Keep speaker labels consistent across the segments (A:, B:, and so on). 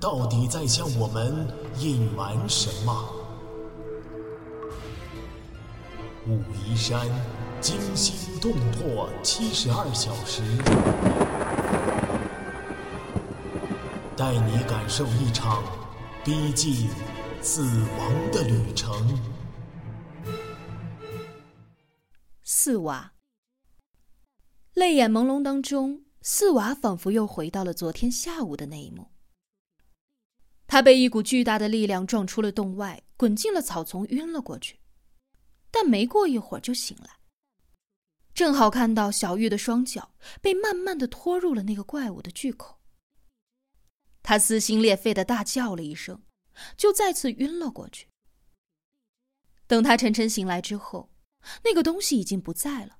A: 到底在向我们隐瞒什么？武夷山惊心动魄七十二小时，带你感受一场逼近死亡的旅程。
B: 四娃，泪眼朦胧当中，四娃仿佛又回到了昨天下午的那一幕。他被一股巨大的力量撞出了洞外，滚进了草丛，晕了过去。但没过一会儿就醒来，正好看到小玉的双脚被慢慢的拖入了那个怪物的巨口。他撕心裂肺的大叫了一声，就再次晕了过去。等他沉沉醒来之后，那个东西已经不在了，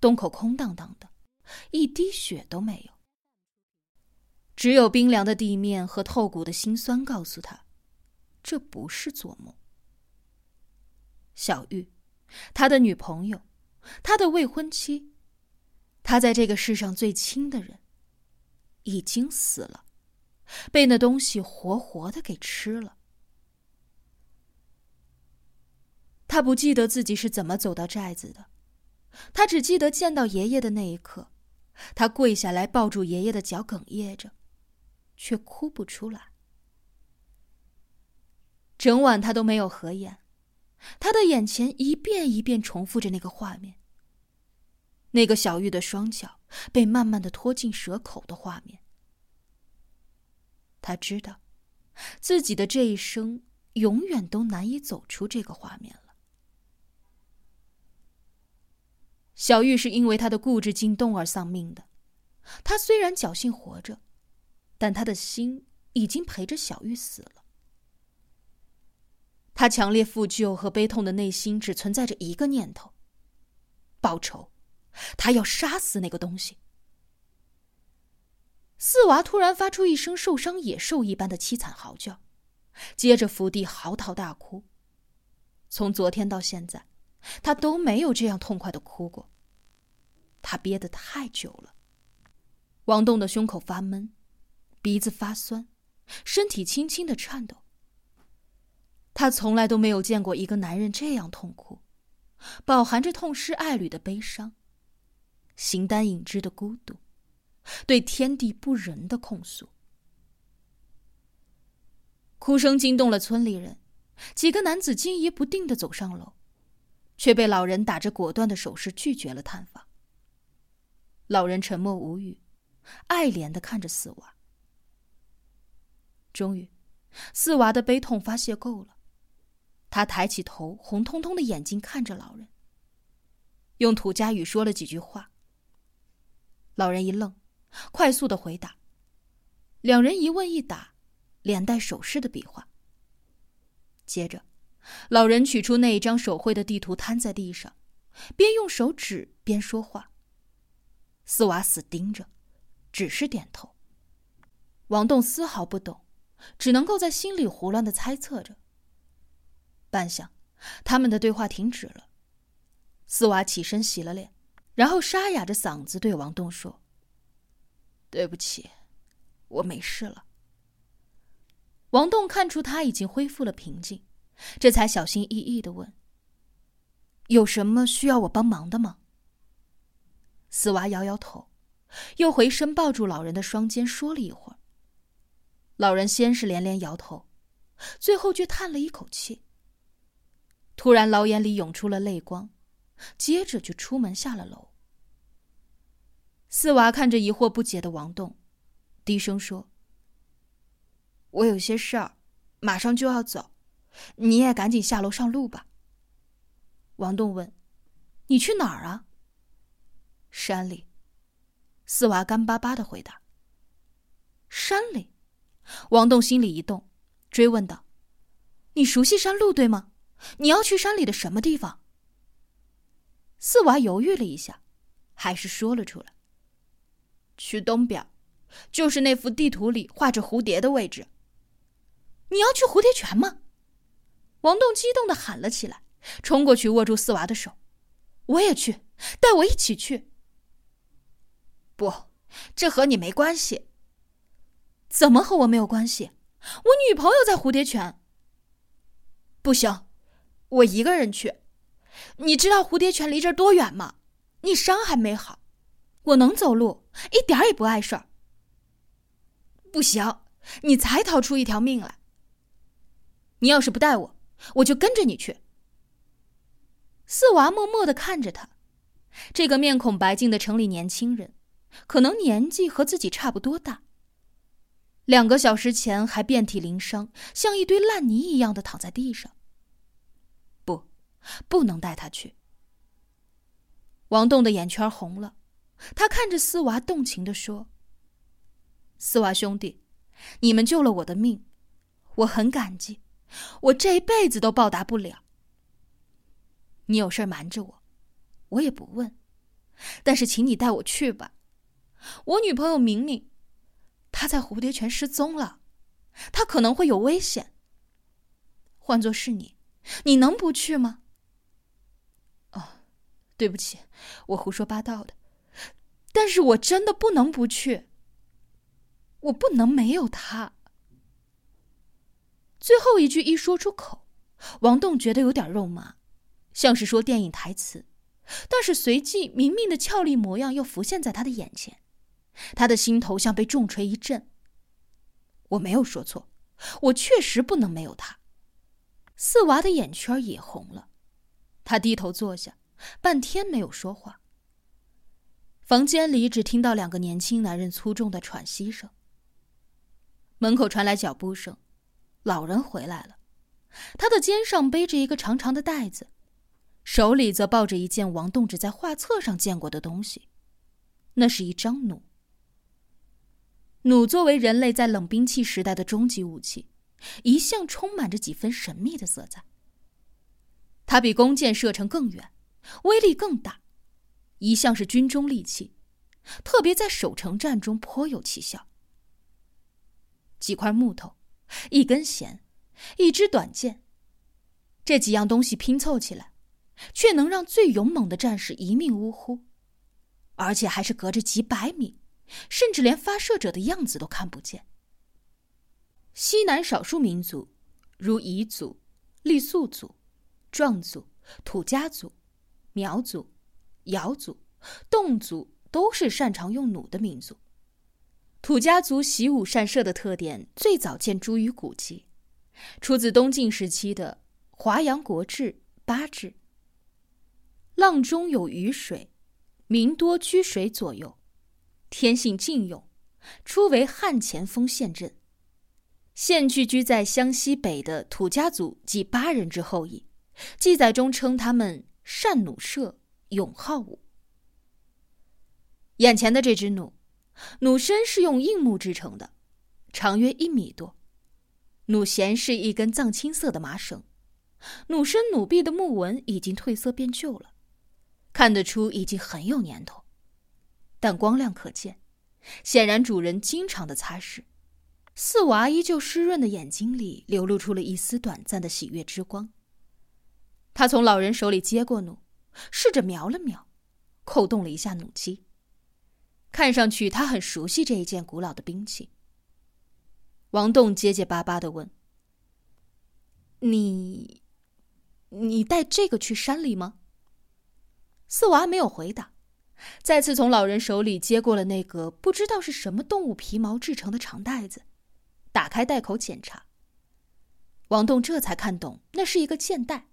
B: 洞口空荡荡的，一滴血都没有，只有冰凉的地面和透骨的心酸告诉他，这不是做梦。小玉，他的女朋友，他的未婚妻，他在这个世上最亲的人，已经死了，被那东西活活的给吃了。他不记得自己是怎么走到寨子的，他只记得见到爷爷的那一刻，他跪下来抱住爷爷的脚，哽咽着，却哭不出来。整晚他都没有合眼。他的眼前一遍一遍重复着那个画面，那个小玉的双脚被慢慢的拖进蛇口的画面。他知道，自己的这一生永远都难以走出这个画面了。小玉是因为他的固执进洞而丧命的，他虽然侥幸活着，但他的心已经陪着小玉死了。他强烈负疚和悲痛的内心只存在着一个念头：报仇。他要杀死那个东西。四娃突然发出一声受伤野兽一般的凄惨嚎叫，接着伏地嚎啕大哭。从昨天到现在，他都没有这样痛快的哭过。他憋得太久了。王栋的胸口发闷，鼻子发酸，身体轻轻的颤抖。他从来都没有见过一个男人这样痛苦，饱含着痛失爱侣的悲伤，形单影只的孤独，对天地不仁的控诉。哭声惊动了村里人，几个男子惊疑不定的走上楼，却被老人打着果断的手势拒绝了探访。老人沉默无语，爱怜的看着四娃。终于，四娃的悲痛发泄够了。他抬起头，红彤彤的眼睛看着老人，用土家语说了几句话。老人一愣，快速的回答。两人一问一答，连带手势的比划。接着，老人取出那一张手绘的地图，摊在地上，边用手指边说话。四娃死盯着，只是点头。王栋丝毫不懂，只能够在心里胡乱的猜测着。半晌，他们的对话停止了。四娃起身洗了脸，然后沙哑着嗓子对王栋说：“对不起，我没事了。”王栋看出他已经恢复了平静，这才小心翼翼的问：“有什么需要我帮忙的吗？”四娃摇摇头，又回身抱住老人的双肩，说了一会儿。老人先是连连摇头，最后却叹了一口气。突然，老眼里涌出了泪光，接着就出门下了楼。四娃看着疑惑不解的王栋，低声说：“我有些事儿，马上就要走，你也赶紧下楼上路吧。”王栋问：“你去哪儿啊？”山里。四娃干巴巴的回答：“山里。”王栋心里一动，追问道：“你熟悉山路对吗？你要去山里的什么地方？”四娃犹豫了一下，还是说了出来：“去东边，就是那幅地图里画着蝴蝶的位置。”你要去蝴蝶泉吗？王栋激动的喊了起来，冲过去握住四娃的手：“我也去，带我一起去。”不，这和你没关系。怎么和我没有关系？我女朋友在蝴蝶泉。不行，我一个人去。你知道蝴蝶泉离这儿多远吗？你伤还没好，我能走路，一点也不碍事儿。不行，你才逃出一条命来。你要是不带我，我就跟着你去。四娃默默的看着他，这个面孔白净的城里年轻人，可能年纪和自己差不多大。两个小时前还遍体鳞伤，像一堆烂泥一样的躺在地上。不，不能带他去。王栋的眼圈红了，他看着四娃，动情的说：“四娃兄弟，你们救了我的命，我很感激。”我这辈子都报答不了。你有事瞒着我，我也不问。但是，请你带我去吧。我女朋友明明，他在蝴蝶泉失踪了，他可能会有危险。换做是你，你能不去吗？哦，对不起，我胡说八道的。但是我真的不能不去。我不能没有他。最后一句一说出口，王栋觉得有点肉麻，像是说电影台词，但是随即明明的俏丽模样又浮现在他的眼前，他的心头像被重锤一震。我没有说错，我确实不能没有他。四娃的眼圈也红了，他低头坐下，半天没有说话。房间里只听到两个年轻男人粗重的喘息声。门口传来脚步声。老人回来了，他的肩上背着一个长长的袋子，手里则抱着一件王栋只在画册上见过的东西，那是一张弩。弩作为人类在冷兵器时代的终极武器，一向充满着几分神秘的色彩。它比弓箭射程更远，威力更大，一向是军中利器，特别在守城战中颇有奇效。几块木头。一根弦，一支短剑，这几样东西拼凑起来，却能让最勇猛的战士一命呜呼，而且还是隔着几百米，甚至连发射者的样子都看不见。西南少数民族，如彝族、傈僳族、壮族、土家族、苗族、瑶族、侗族，都是擅长用弩的民族。土家族习武善射的特点最早见诸于古籍，出自东晋时期的《华阳国志·八志》。浪中有雨水，民多居水左右，天性劲勇，初为汉前锋陷阵。现聚居在湘西北的土家族即八人之后裔，记载中称他们善弩射，勇好武。眼前的这只弩。弩身是用硬木制成的，长约一米多。弩弦是一根藏青色的麻绳，弩身、弩臂的木纹已经褪色变旧了，看得出已经很有年头，但光亮可见，显然主人经常的擦拭。四娃依旧湿润的眼睛里流露出了一丝短暂的喜悦之光。他从老人手里接过弩，试着瞄了瞄，扣动了一下弩机。看上去他很熟悉这一件古老的兵器。王栋结结巴巴的问：“你，你带这个去山里吗？”四娃没有回答，再次从老人手里接过了那个不知道是什么动物皮毛制成的长袋子，打开袋口检查。王栋这才看懂，那是一个箭袋，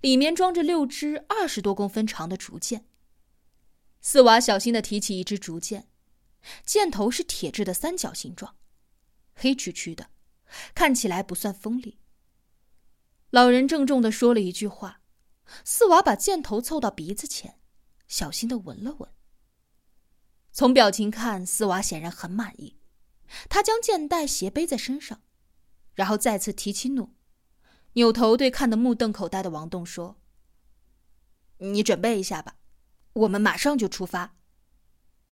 B: 里面装着六支二十多公分长的竹箭。四娃小心的提起一支竹箭，箭头是铁制的三角形状，黑黢黢的，看起来不算锋利。老人郑重的说了一句话，四娃把箭头凑到鼻子前，小心的闻了闻。从表情看，斯娃显然很满意，他将剑带斜背在身上，然后再次提起弩，扭头对看得目瞪口呆的王栋说：“你准备一下吧，我们马上就出发。”